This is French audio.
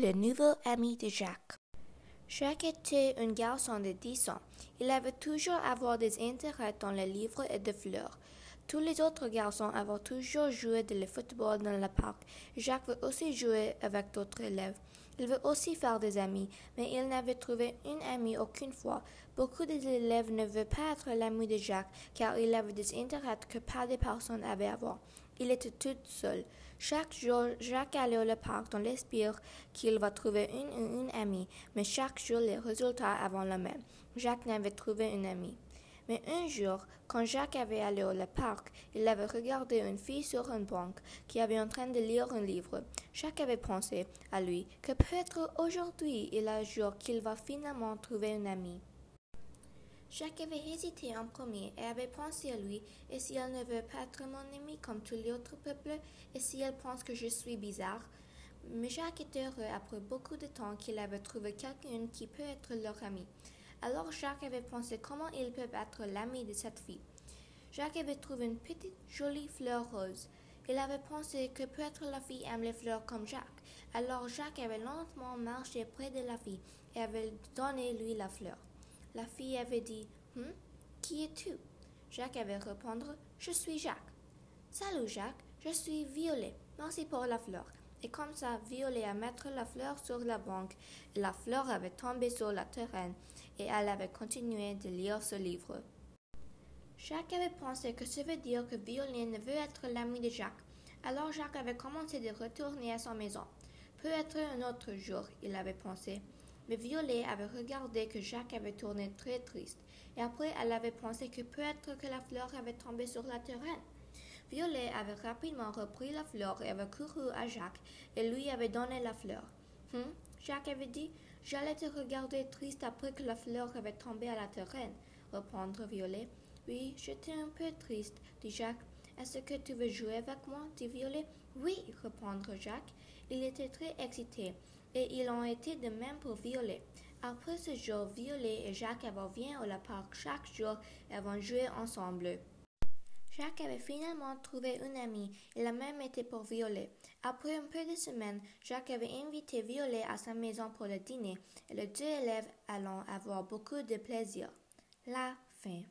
Le nouveau ami de Jacques. Jacques était un garçon de dix ans. Il avait toujours avoir des intérêts dans les livres et de fleurs. Tous les autres garçons avaient toujours joué de le football dans le parc. Jacques veut aussi jouer avec d'autres élèves. Il veut aussi faire des amis, mais il n'avait trouvé une amie aucune fois. Beaucoup d'élèves ne veulent pas être l'ami de Jacques, car il avait des intérêts que pas de personnes avaient avant. Il était tout seul. Chaque jour, Jacques allait au parc dans l'espoir qu'il va trouver une ou une amie, mais chaque jour les résultats avaient le même. Jacques n'avait trouvé une amie. Mais un jour, quand Jacques avait allé au parc, il avait regardé une fille sur une banque qui avait en train de lire un livre. Jacques avait pensé à lui que peut-être aujourd'hui est le jour qu'il va finalement trouver une amie. Jacques avait hésité en premier et avait pensé à lui, et si elle ne veut pas être mon ami comme tous les autres peuples, et si elle pense que je suis bizarre. Mais Jacques était heureux après beaucoup de temps qu'il avait trouvé quelqu'un qui peut être leur ami. Alors Jacques avait pensé comment il peut être l'ami de cette fille. Jacques avait trouvé une petite jolie fleur rose. Il avait pensé que peut-être la fille aime les fleurs comme Jacques. Alors Jacques avait lentement marché près de la fille et avait donné lui la fleur. La fille avait dit Hum, qui es-tu? Jacques avait répondu Je suis Jacques. Salut Jacques, je suis Violet. Merci pour la fleur. Et comme ça, Violet a mis la fleur sur la banque et la fleur avait tombé sur la terrain et elle avait continué de lire ce livre. Jacques avait pensé que ça veut dire que Violet ne veut être l'ami de Jacques. Alors Jacques avait commencé de retourner à sa maison. Peut-être un autre jour, il avait pensé. Mais Violet avait regardé que Jacques avait tourné très triste, et après elle avait pensé que peut-être que la fleur avait tombé sur la terrain. Violet avait rapidement repris la fleur et avait couru à Jacques et lui avait donné la fleur. Hum? Jacques avait dit J'allais te regarder triste après que la fleur avait tombé à la terrain, répondre Violet. Oui, j'étais un peu triste, dit Jacques. Est-ce que tu veux jouer avec moi? Dit Violet. Oui, répondre Jacques. Il était très excité et ils ont été de même pour Violet. Après ce jour, Violet et Jacques avaient au parc chaque jour et avaient joué ensemble. Jacques avait finalement trouvé une amie. Il a même été pour Violet. Après un peu de semaines, Jacques avait invité Violet à sa maison pour le dîner et les deux élèves allant avoir beaucoup de plaisir. La fin.